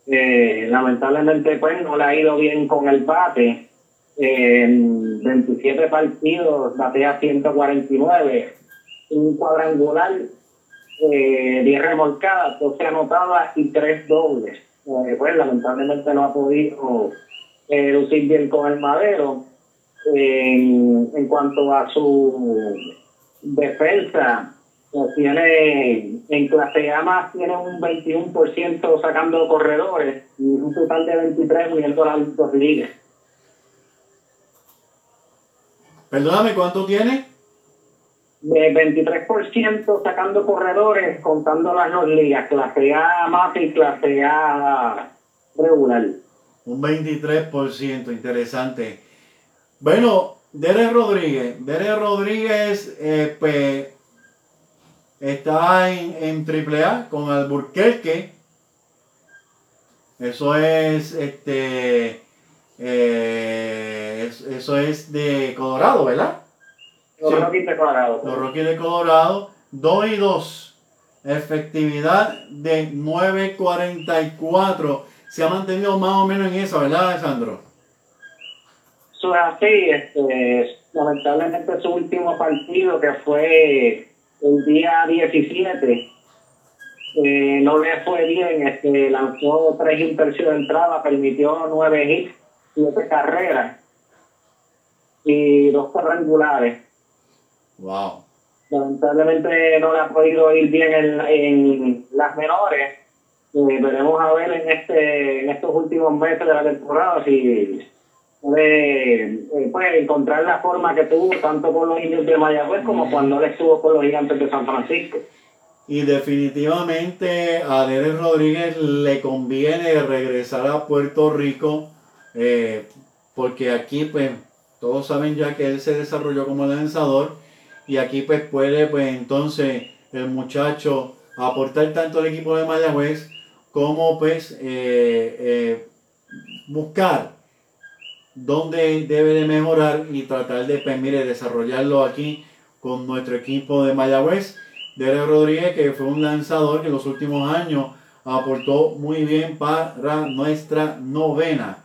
Eh, lamentablemente, pues no le ha ido bien con el bate. En 27 partidos batea 149, un cuadrangular, eh, 10 remolcadas, 12 anotadas y 3 dobles. Eh, pues lamentablemente no ha podido eh, lucir bien con el madero. En, en cuanto a su defensa, pues tiene en clase A más tiene un 21% sacando corredores y un total de 23 uniendo las dos ligas. Perdóname, ¿cuánto tiene? De 23% sacando corredores contando las dos ligas, clase A más y clase A regular. Un 23%, interesante. Bueno, Derek Rodríguez. Derek Rodríguez eh, pues, está en, en AAA con Alburquerque. Eso es este Eh, es- eso es de Colorado, ¿verdad? Los Sí. Rockies de Colorado. Los Rockies de Colorado, 2 y 2. Efectividad de 9.44. Se ha mantenido más o menos en eso, ¿verdad, Alessandro? Eso es así, este, lamentablemente su último partido que fue el día 17, eh, no le fue bien, este, lanzó tres tercio de entrada, permitió nueve hits, siete carreras y dos cuadrangulares. Wow. Lamentablemente no le ha podido ir bien en, en las menores. Eh, veremos a ver en este en estos últimos meses de la temporada si puede eh, pues, encontrar la forma que tuvo tanto con los indios de Mayagüez como cuando él estuvo con los gigantes de San Francisco. Y definitivamente a Derek Rodríguez le conviene regresar a Puerto Rico eh, porque aquí pues todos saben ya que él se desarrolló como lanzador y aquí pues puede pues entonces el muchacho aportar tanto al equipo de Mayagüez como pues eh, eh, buscar dónde debe de mejorar y tratar de pues mire desarrollarlo aquí con nuestro equipo de Mayagüez. Derek Rodríguez, que fue un lanzador que en los últimos años aportó muy bien para nuestra novena.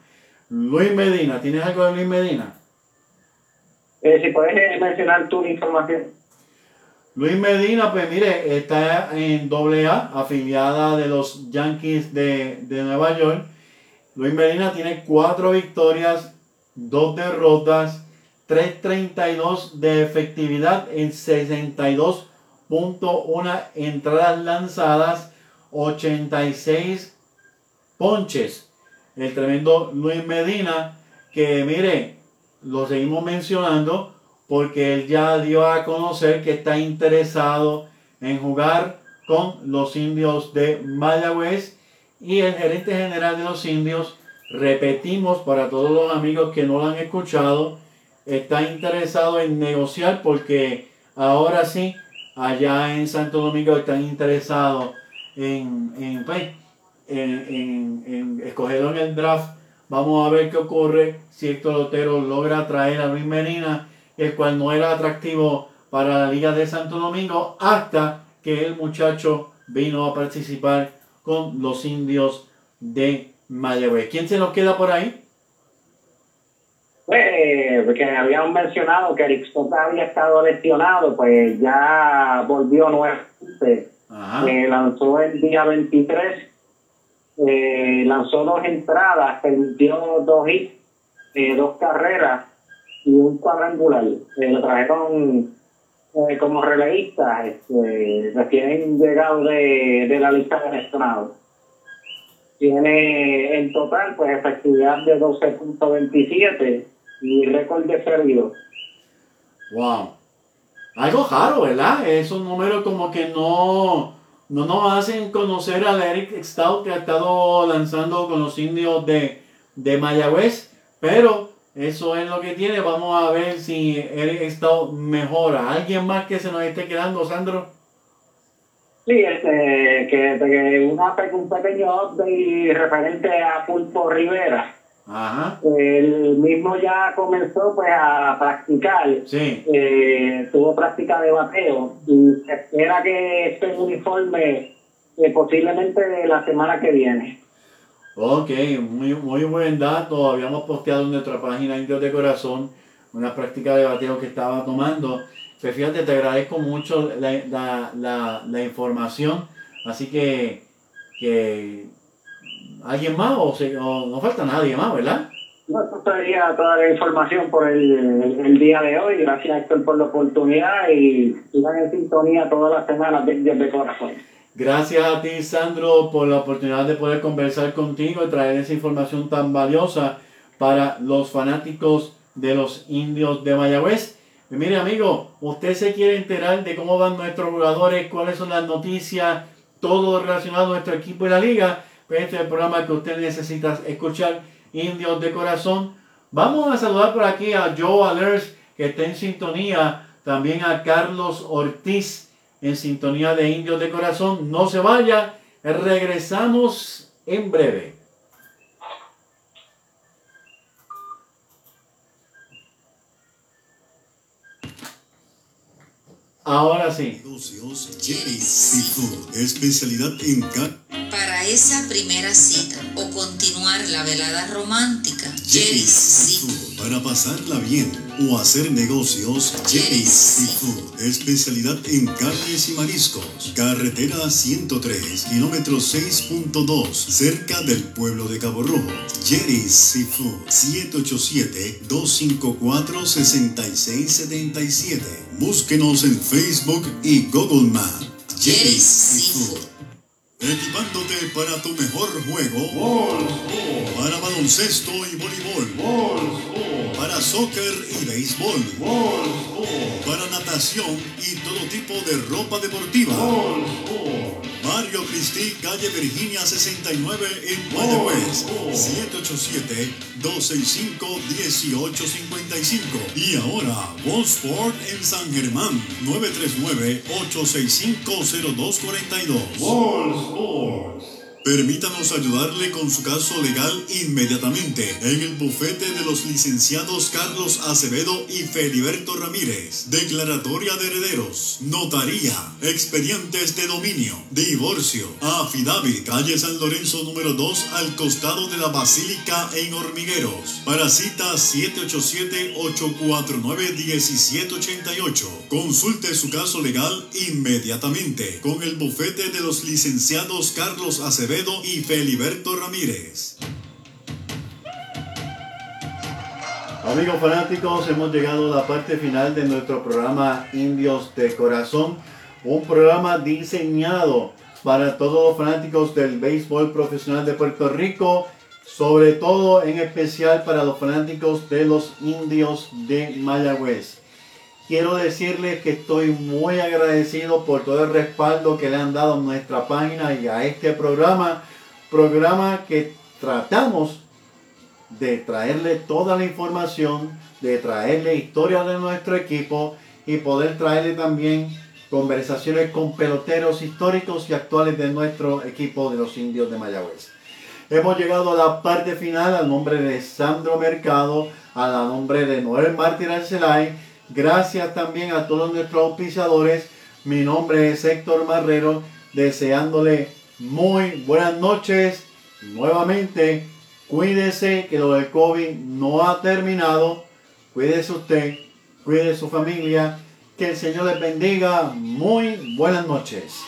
Luis Medina, ¿tienes algo de Luis Medina? Eh, si puedes eh, mencionar tu información. Luis Medina, pues mire, está en AA, afiliada de los Yankees de, de Nueva York. Luis Medina tiene cuatro victorias, dos derrotas, 3.32 de efectividad en 62.1 entradas lanzadas, 86 ponches. El tremendo Luis Medina, que mire, lo seguimos mencionando porque él ya dio a conocer que está interesado en jugar con los indios de Mayagüez. Y el gerente general de los indios, repetimos para todos los amigos que no lo han escuchado, está interesado en negociar porque ahora sí, allá en Santo Domingo están interesados en, en, pues, en, en, en escogerlo en el draft. Vamos a ver qué ocurre si Héctor Lotero logra traer a Luis Medina, el cual no era atractivo para la Liga de Santo Domingo, hasta que el muchacho vino a participar con los indios de Mayagüez. ¿Quién se nos queda por ahí? Pues, eh, porque habíamos mencionado que Eric Sota había estado lesionado, pues ya volvió nuevamente. Ajá. Eh, lanzó el día 23, eh, lanzó dos entradas, permitió dos hits, eh, dos carreras y un cuadrangular. Eh, lo trajeron eh, como relevista, este, recién llegado de, de la lista de lesionados. Tiene en total pues efectividad de 12.27 y récord de perdido. Wow. Algo raro, ¿verdad? Esos números como que no, no nos hacen conocer al Eric Stout que ha estado lanzando con los indios de, de Mayagüez. Pero eso es lo que tiene. Vamos a ver si Eric Stout mejora. ¿Alguien más que se nos esté quedando, Sandro? Sí, este, que, que una, un pequeño update referente a Pulpo Rivera. Ajá. El mismo ya comenzó pues a practicar, Sí. eh, tuvo práctica de bateo y se espera que esté en uniforme eh, posiblemente la semana que viene. Ok, muy, muy buen dato. Habíamos posteado en nuestra página Indios de Corazón una práctica de bateo que estaba tomando. Pues fíjate, te agradezco mucho la, la, la, la información. Así que, que alguien más o, se- o no falta nadie más, ¿verdad? No, Esto sería toda la información por el, el- el día de hoy. Gracias Héctor por la oportunidad y sigan en sintonía todas las semanas de Indios de Corazón. Gracias a ti, Sandro, por la oportunidad de poder conversar contigo y traer esa información tan valiosa para los fanáticos de los indios de Mayagüez. Y mire, amigo, usted se quiere enterar de cómo van nuestros jugadores, cuáles son las noticias, todo relacionado a nuestro equipo y la liga. Este es el programa que usted necesita escuchar, Indios de Corazón. Vamos a saludar por aquí a Joe Alers, que está en sintonía, también a Carlos Ortiz, en sintonía de Indios de Corazón. No se vaya, regresamos en breve. Ahora sí. Especialidad en para esa primera cita o continuar la velada romántica, Jerry's Seafood. Para pasarla bien o hacer negocios, Jerry's Seafood. Especialidad en carnes y mariscos. Carretera 103, kilómetro 6.2, cerca del pueblo de Cabo Rojo. Jerry's Seafood. 787-254-6677. Búsquenos en Facebook y Google Maps. Jerry's Seafood. Equipándote para tu mejor juego. Para baloncesto y voleibol. Para soccer y béisbol. Para natación y todo tipo de ropa deportiva. Mario Cristi, calle Virginia 69 en Mayagüez. 787-265-1855. Y ahora, Sport en San Germán. 939-865-0242. Permítanos ayudarle con su caso legal inmediatamente en el bufete de los licenciados Carlos Acevedo y Feliberto Ramírez. Declaratoria de herederos, notaría, expedientes de dominio, divorcio, affidavit, calle San Lorenzo número 2 al costado de la Basílica en Hormigueros. Para cita 787-849-1788. Consulte su caso legal inmediatamente con el bufete de los licenciados Carlos Acevedo y Feliberto Ramírez. Amigos fanáticos, hemos llegado a la parte final de nuestro programa Indios de Corazón, un programa diseñado para todos los fanáticos del béisbol profesional de Puerto Rico, sobre todo en especial para los fanáticos de los Indios de Mayagüez. Quiero decirles que estoy muy agradecido por todo el respaldo que le han dado a nuestra página y a este programa. Programa que tratamos de traerle toda la información, de traerle historia de nuestro equipo y poder traerle también conversaciones con peloteros históricos y actuales de nuestro equipo de los indios de Mayagüez. Hemos llegado a la parte final al nombre de Sandro Mercado, a la nombre de Noel Martín Arcelay Gracias también a todos nuestros auspiciadores. Mi nombre es Héctor Marrero, deseándole muy buenas noches. Nuevamente, cuídese que lo del COVID no ha terminado. Cuídese usted, cuide su familia. Que el Señor les bendiga. Muy buenas noches.